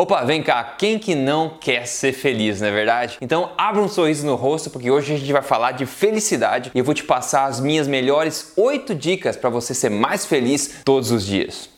Opa, vem cá, quem que não quer ser feliz, não é verdade? Então abra um sorriso no rosto porque hoje a gente vai falar de felicidade e eu vou te passar as minhas melhores 8 dicas para você ser mais feliz todos os dias.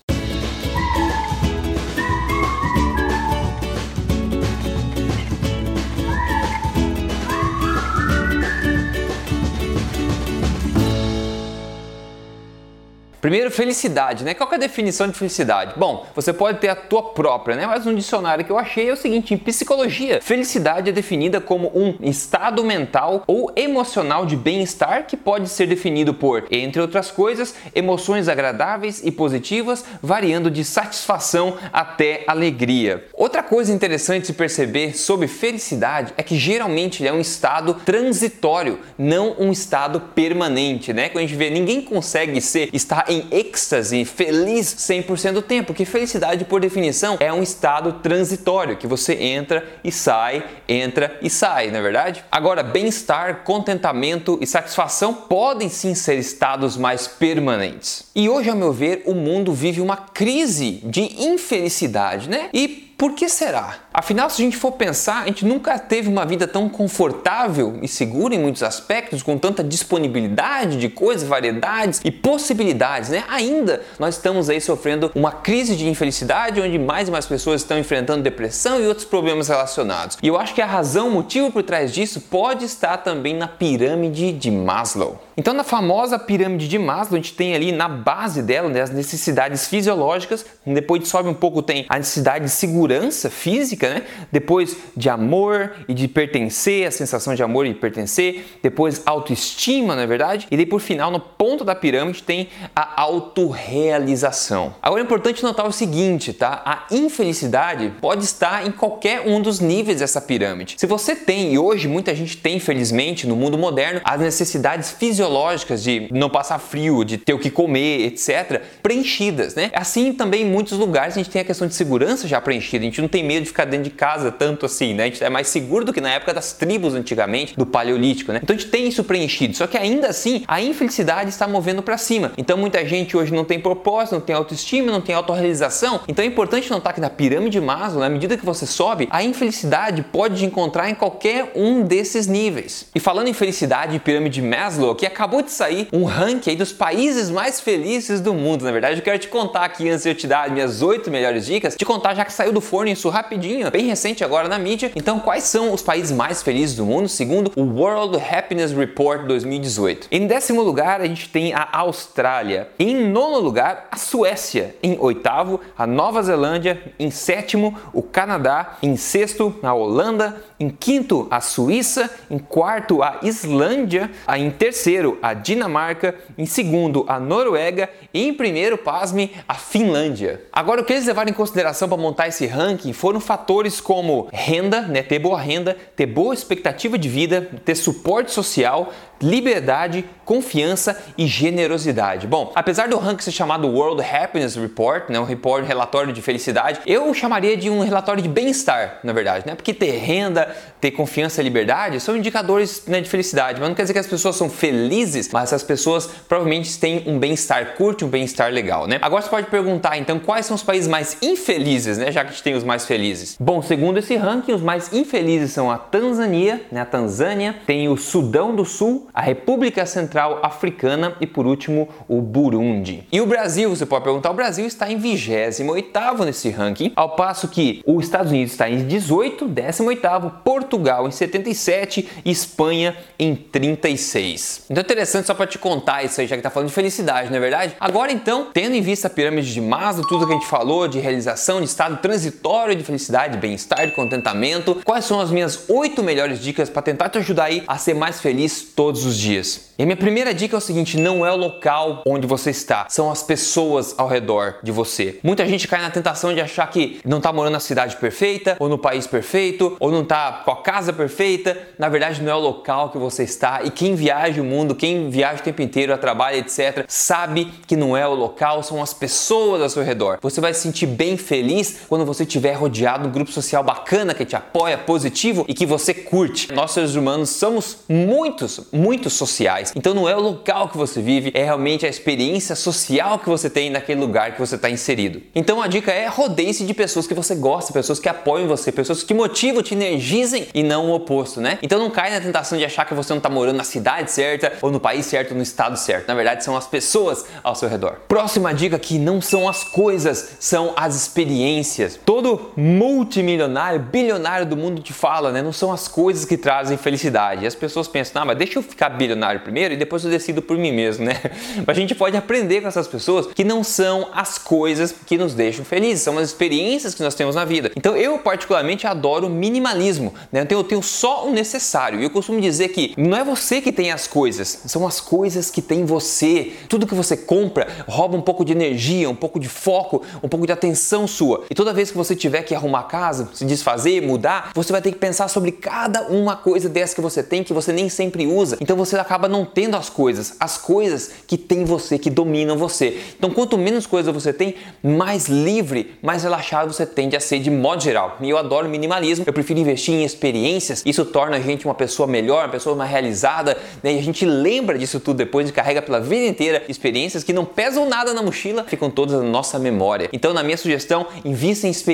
Primeiro, felicidade, né? Qual é a definição de felicidade? Bom, você pode ter a tua própria, né? Mas um dicionário que eu achei é o seguinte: em psicologia, felicidade é definida como um estado mental ou emocional de bem-estar que pode ser definido por, entre outras coisas, emoções agradáveis e positivas, variando de satisfação até alegria. Outra coisa interessante de perceber sobre felicidade é que geralmente é um estado transitório, não um estado permanente, né? Quando a gente vê, ninguém consegue ser estar em êxtase, feliz 100% do tempo, porque felicidade, por definição, é um estado transitório que você entra e sai, entra e sai, não é verdade? Agora, bem-estar, contentamento e satisfação podem sim ser estados mais permanentes. E hoje, ao meu ver, o mundo vive uma crise de infelicidade, né? E por que será? Afinal, se a gente for pensar, a gente nunca teve uma vida tão confortável e segura em muitos aspectos, com tanta disponibilidade de coisas, variedades e possibilidades, né? Ainda nós estamos aí sofrendo uma crise de infelicidade, onde mais e mais pessoas estão enfrentando depressão e outros problemas relacionados. E eu acho que a razão, o motivo por trás disso pode estar também na pirâmide de Maslow. Então, na famosa pirâmide de Maslow, a gente tem ali na base dela né, as necessidades fisiológicas, depois sobe um pouco tem a necessidade de segurança física, né? depois de amor e de pertencer, a sensação de amor e de pertencer, depois autoestima, não é verdade? E daí por final, no ponto da pirâmide, tem a autorrealização. Agora é importante notar o seguinte, tá? A infelicidade pode estar em qualquer um dos níveis dessa pirâmide. Se você tem, e hoje muita gente tem, infelizmente, no mundo moderno, as necessidades fisiológicas de não passar frio, de ter o que comer, etc., preenchidas, né? Assim também em muitos lugares a gente tem a questão de segurança já preenchida. A gente não tem medo de ficar dentro de casa tanto assim, né? A gente é mais seguro do que na época das tribos antigamente, do paleolítico, né? Então a gente tem isso preenchido. Só que ainda assim a infelicidade está movendo para cima. Então muita gente hoje não tem propósito, não tem autoestima, não tem autorrealização. Então é importante notar que na pirâmide de Maslow, na medida que você sobe, a infelicidade pode encontrar em qualquer um desses níveis. E falando em felicidade e pirâmide de Maslow, que acabou de sair um ranking dos países mais felizes do mundo. Na verdade, eu quero te contar aqui antes de eu te dar minhas oito melhores dicas, te contar já que saiu do forno isso rapidinho, bem recente agora na mídia. Então, quais são os países mais felizes do mundo segundo o World Happiness Report 2018? Em décimo lugar, a gente tem a Austrália. Em nono lugar, a Suécia. Em oitavo, a Nova Zelândia. Em sétimo, o Canadá. Em sexto, a Holanda. Em quinto, a Suíça. Em quarto, a Islândia. Em terceiro, terceiro, a Dinamarca, em segundo, a Noruega e em primeiro, pasme, a Finlândia. Agora, o que eles levaram em consideração para montar esse ranking foram fatores como renda, né, ter boa renda, ter boa expectativa de vida, ter suporte social, liberdade, confiança e generosidade. Bom, apesar do ranking ser chamado World Happiness Report, né, um report, relatório de felicidade, eu chamaria de um relatório de bem-estar, na verdade, né? Porque ter renda, ter confiança e liberdade são indicadores né, de felicidade, mas não quer dizer que as pessoas são felizes, mas as pessoas provavelmente têm um bem-estar curto, um bem-estar legal, né? Agora você pode perguntar, então, quais são os países mais infelizes, né? Já que tem os mais felizes. Bom, segundo esse ranking, os mais infelizes são a Tanzânia, né? A Tanzânia, tem o Sudão do Sul, a República Central Africana e por último o Burundi. E o Brasil, você pode perguntar, o Brasil está em 28º nesse ranking, ao passo que os Estados Unidos está em 18, 18º, Portugal em 77 e Espanha em 36. Então é interessante só para te contar isso aí, já que tá falando de felicidade, não é verdade? Agora então, tendo em vista a pirâmide de Maslow, tudo que a gente falou de realização, de estado transitório de felicidade, bem-estar, de contentamento, quais são as minhas oito melhores dicas para tentar te ajudar aí a ser mais feliz todos os dias? E a minha primeira dica é o seguinte: não é o local onde você está, são as pessoas ao redor de você. Muita gente cai na tentação de achar que não está morando na cidade perfeita, ou no país perfeito, ou não está com a casa perfeita. Na verdade, não é o local que você está. E quem viaja o mundo, quem viaja o tempo inteiro a trabalho, etc., sabe que não é o local, são as pessoas ao seu redor. Você vai se sentir bem feliz quando você você estiver rodeado de um grupo social bacana que te apoia, positivo e que você curte. Nós seres humanos somos muitos, muito sociais. Então não é o local que você vive, é realmente a experiência social que você tem naquele lugar que você está inserido. Então a dica é rodeie-se de pessoas que você gosta, pessoas que apoiam você, pessoas que motivam, te energizem e não o oposto, né? Então não cai na tentação de achar que você não está morando na cidade certa ou no país certo ou no estado certo. Na verdade são as pessoas ao seu redor. Próxima dica que não são as coisas, são as experiências. Todo multimilionário, bilionário do mundo te fala, né? Não são as coisas que trazem felicidade. E as pessoas pensam, ah, mas deixa eu ficar bilionário primeiro e depois eu decido por mim mesmo, né? Mas a gente pode aprender com essas pessoas que não são as coisas que nos deixam felizes, são as experiências que nós temos na vida. Então eu particularmente adoro minimalismo, né? Então eu tenho só o necessário. E eu costumo dizer que não é você que tem as coisas, são as coisas que tem você. Tudo que você compra rouba um pouco de energia, um pouco de foco, um pouco de atenção sua. E toda vez que você tiver que arrumar casa, se desfazer, mudar, você vai ter que pensar sobre cada uma coisa dessa que você tem que você nem sempre usa. Então você acaba não tendo as coisas, as coisas que tem você, que dominam você. Então quanto menos coisa você tem, mais livre, mais relaxado você tende a ser de modo geral. E eu adoro minimalismo, eu prefiro investir em experiências. Isso torna a gente uma pessoa melhor, uma pessoa mais realizada, né? E a gente lembra disso tudo depois e carrega pela vida inteira experiências que não pesam nada na mochila, ficam todas na nossa memória. Então, na minha sugestão, invista em experiências,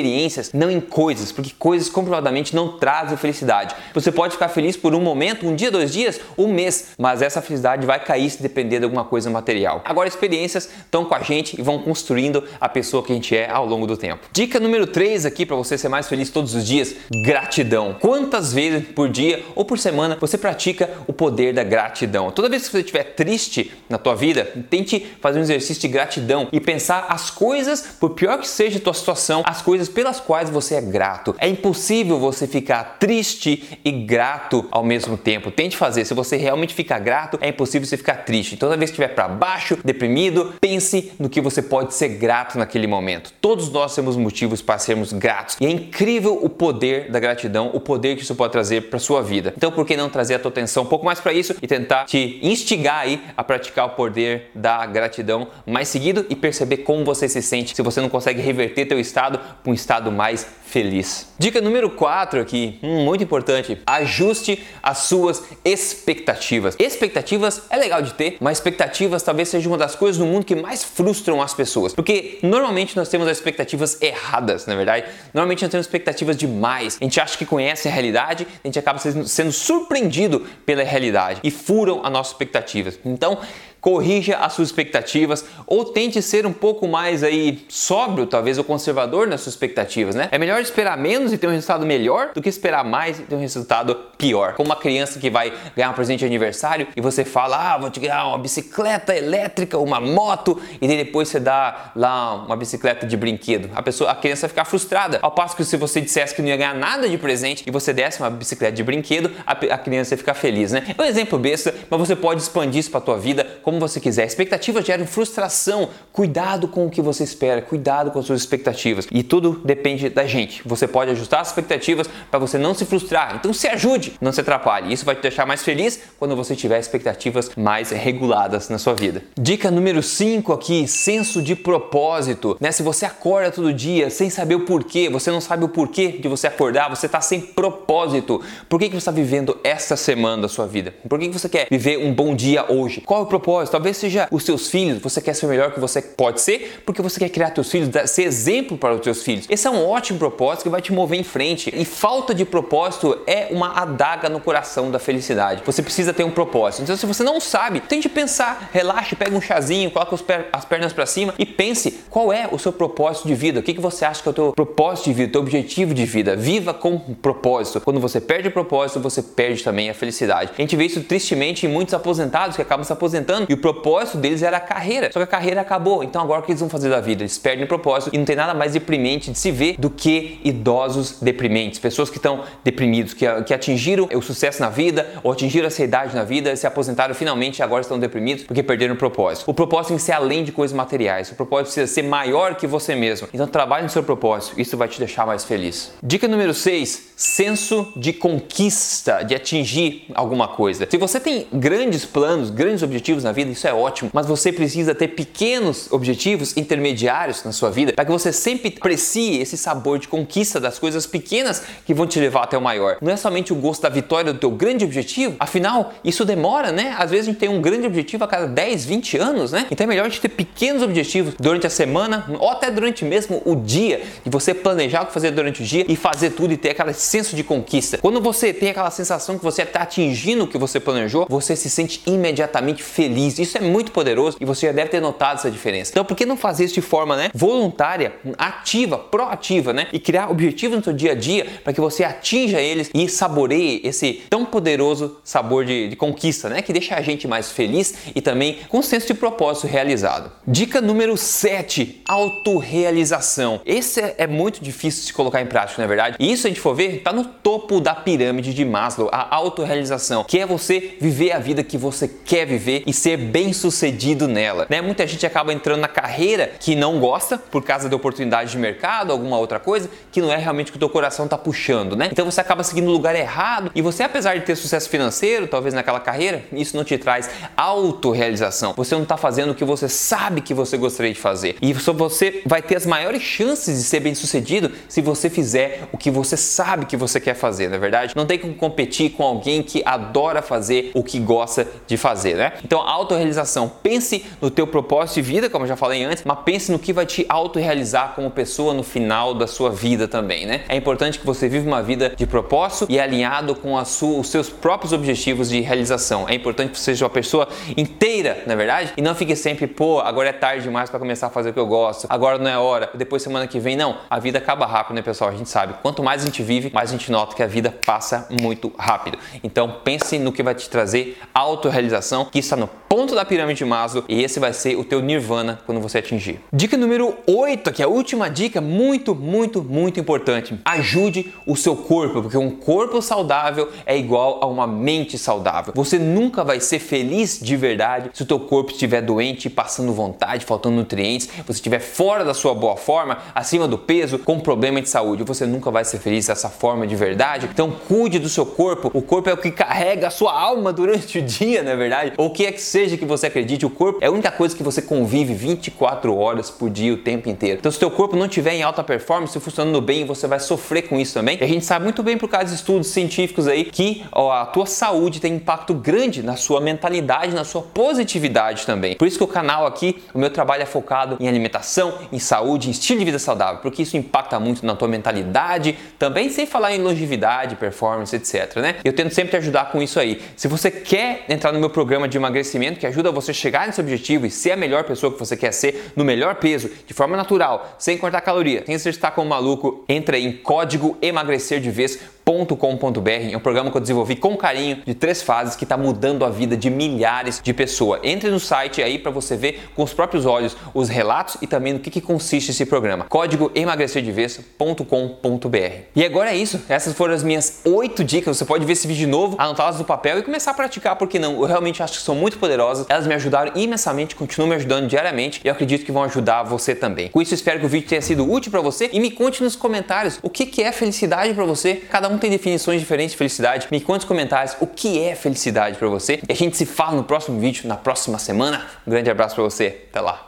não em coisas, porque coisas comprovadamente não trazem felicidade. Você pode ficar feliz por um momento, um dia, dois dias, um mês, mas essa felicidade vai cair se depender de alguma coisa material. Agora, experiências estão com a gente e vão construindo a pessoa que a gente é ao longo do tempo. Dica número 3 aqui para você ser mais feliz todos os dias: gratidão. Quantas vezes por dia ou por semana você pratica o poder da gratidão? Toda vez que você estiver triste na tua vida, tente fazer um exercício de gratidão e pensar as coisas, por pior que seja a tua situação, as coisas pelas quais você é grato. É impossível você ficar triste e grato ao mesmo tempo. Tente fazer. Se você realmente ficar grato, é impossível você ficar triste. Toda vez que estiver para baixo, deprimido, pense no que você pode ser grato naquele momento. Todos nós temos motivos para sermos gratos. E é incrível o poder da gratidão, o poder que isso pode trazer para sua vida. Então, por que não trazer a tua atenção um pouco mais para isso e tentar te instigar aí a praticar o poder da gratidão mais seguido e perceber como você se sente se você não consegue reverter teu estado para um estado mais feliz. Dica número 4 aqui, hum, muito importante, ajuste as suas expectativas. Expectativas é legal de ter, mas expectativas talvez seja uma das coisas no mundo que mais frustram as pessoas, porque normalmente nós temos as expectativas erradas, na é verdade. Normalmente nós temos expectativas demais. A gente acha que conhece a realidade, a gente acaba sendo surpreendido pela realidade e furam as nossas expectativas. Então, corrija as suas expectativas ou tente ser um pouco mais aí sóbrio, talvez, ou conservador nas suas expectativas, né? É melhor esperar menos e ter um resultado melhor do que esperar mais e ter um resultado pior. Como uma criança que vai ganhar um presente de aniversário e você fala, ah, vou te ganhar uma bicicleta elétrica, uma moto, e depois você dá lá uma bicicleta de brinquedo. A pessoa, a criança vai ficar frustrada. Ao passo que se você dissesse que não ia ganhar nada de presente e você desse uma bicicleta de brinquedo, a, a criança ia ficar feliz, né? É um exemplo besta, mas você pode expandir isso para tua vida como como você quiser. Expectativas geram frustração. Cuidado com o que você espera, cuidado com as suas expectativas. E tudo depende da gente. Você pode ajustar as expectativas para você não se frustrar. Então se ajude, não se atrapalhe. Isso vai te deixar mais feliz quando você tiver expectativas mais reguladas na sua vida. Dica número 5 aqui, senso de propósito. Né? Se você acorda todo dia sem saber o porquê, você não sabe o porquê de você acordar, você está sem propósito. Por que, que você está vivendo essa semana da sua vida? Por que, que você quer viver um bom dia hoje? Qual é o propósito? Propósito. Talvez seja os seus filhos, você quer ser o melhor que você pode ser, porque você quer criar seus filhos, ser exemplo para os seus filhos. Esse é um ótimo propósito que vai te mover em frente. E falta de propósito é uma adaga no coração da felicidade. Você precisa ter um propósito. Então, se você não sabe, tente pensar, relaxe, pega um chazinho, coloca as pernas para cima e pense qual é o seu propósito de vida. O que, que você acha que é o teu propósito de vida, o teu objetivo de vida. Viva com propósito. Quando você perde o propósito, você perde também a felicidade. A gente vê isso tristemente em muitos aposentados que acabam se aposentando e o propósito deles era a carreira. Só que a carreira acabou. Então agora o que eles vão fazer da vida? Eles perdem o propósito e não tem nada mais deprimente de se ver do que idosos deprimentes, pessoas que estão deprimidos, que, que atingiram o sucesso na vida ou atingiram essa idade na vida, se aposentaram finalmente e agora estão deprimidos porque perderam o propósito. O propósito tem que ser além de coisas materiais. O propósito precisa ser maior que você mesmo. Então trabalhe no seu propósito. Isso vai te deixar mais feliz. Dica número 6: senso de conquista, de atingir alguma coisa. Se você tem grandes planos, grandes objetivos na vida, isso é ótimo, mas você precisa ter pequenos objetivos intermediários na sua vida para que você sempre aprecie esse sabor de conquista das coisas pequenas que vão te levar até o maior. Não é somente o gosto da vitória do teu grande objetivo, afinal, isso demora, né? Às vezes a gente tem um grande objetivo a cada 10, 20 anos, né? Então é melhor a gente ter pequenos objetivos durante a semana ou até durante mesmo o dia, e você planejar o que fazer durante o dia e fazer tudo e ter aquele senso de conquista. Quando você tem aquela sensação que você está atingindo o que você planejou, você se sente imediatamente feliz. Isso é muito poderoso e você já deve ter notado essa diferença. Então, por que não fazer isso de forma né, voluntária, ativa, proativa, né? E criar objetivos no seu dia a dia para que você atinja eles e saboreie esse tão poderoso sabor de, de conquista, né? Que deixa a gente mais feliz e também com senso de propósito realizado. Dica número 7: autorrealização. Esse é, é muito difícil de se colocar em prática, na é verdade. E isso, se a gente for ver, está no topo da pirâmide de Maslow, a autorrealização, que é você viver a vida que você quer viver e ser bem sucedido nela. Né? Muita gente acaba entrando na carreira que não gosta por causa da oportunidade de mercado, alguma outra coisa, que não é realmente o que o teu coração está puxando, né? Então você acaba seguindo o lugar errado e você, apesar de ter sucesso financeiro, talvez naquela carreira, isso não te traz autorrealização. Você não está fazendo o que você sabe que você gostaria de fazer. E você vai ter as maiores chances de ser bem sucedido se você fizer o que você sabe que você quer fazer, na é verdade? Não tem como competir com alguém que adora fazer o que gosta de fazer, né? Então, autorrealização. Pense no teu propósito de vida, como eu já falei antes, mas pense no que vai te autorrealizar como pessoa no final da sua vida também, né? É importante que você viva uma vida de propósito e alinhado com sua, os seus próprios objetivos de realização. É importante que você seja uma pessoa inteira, na é verdade, e não fique sempre, pô, agora é tarde demais para começar a fazer o que eu gosto, agora não é hora, depois semana que vem. Não, a vida acaba rápido, né, pessoal? A gente sabe. Quanto mais a gente vive, mais a gente nota que a vida passa muito rápido. Então pense no que vai te trazer autorrealização, que está no ponto da pirâmide de Maslow e esse vai ser o teu nirvana quando você atingir. Dica número 8, que é a última dica, muito, muito, muito importante. Ajude o seu corpo, porque um corpo saudável é igual a uma mente saudável. Você nunca vai ser feliz de verdade se o teu corpo estiver doente, passando vontade, faltando nutrientes, você estiver fora da sua boa forma, acima do peso, com problema de saúde. Você nunca vai ser feliz dessa forma de verdade. Então cuide do seu corpo. O corpo é o que carrega a sua alma durante o dia, na é verdade. Ou o que é que seja que você acredite, o corpo é a única coisa que você convive 24 horas por dia, o tempo inteiro. Então, se teu corpo não estiver em alta performance, funcionando bem, você vai sofrer com isso também. E a gente sabe muito bem por causa de estudos científicos aí que ó, a tua saúde tem impacto grande na sua mentalidade, na sua positividade também. Por isso que o canal aqui, o meu trabalho é focado em alimentação, em saúde, em estilo de vida saudável, porque isso impacta muito na tua mentalidade, também sem falar em longevidade, performance, etc, né? Eu tento sempre te ajudar com isso aí. Se você quer entrar no meu programa de emagrecimento que ajuda você a chegar nesse objetivo e ser a melhor pessoa que você quer ser, no melhor peso, de forma natural, sem cortar caloria, sem se estar como maluco, entra em código emagrecer de vez .com.br é um programa que eu desenvolvi com carinho de três fases que está mudando a vida de milhares de pessoas. Entre no site aí para você ver com os próprios olhos os relatos e também no que, que consiste esse programa. Código emagrecerdevez.com.br. E agora é isso. Essas foram as minhas oito dicas. Você pode ver esse vídeo novo, anotá-las no papel e começar a praticar, porque não? Eu realmente acho que são muito poderosas. Elas me ajudaram imensamente, continuam me ajudando diariamente e eu acredito que vão ajudar você também. Com isso, espero que o vídeo tenha sido útil para você e me conte nos comentários o que, que é felicidade para você. Cada um um tem definições diferentes de felicidade. Me conte nos comentários o que é felicidade para você. E a gente se fala no próximo vídeo, na próxima semana. Um grande abraço para você. Até lá.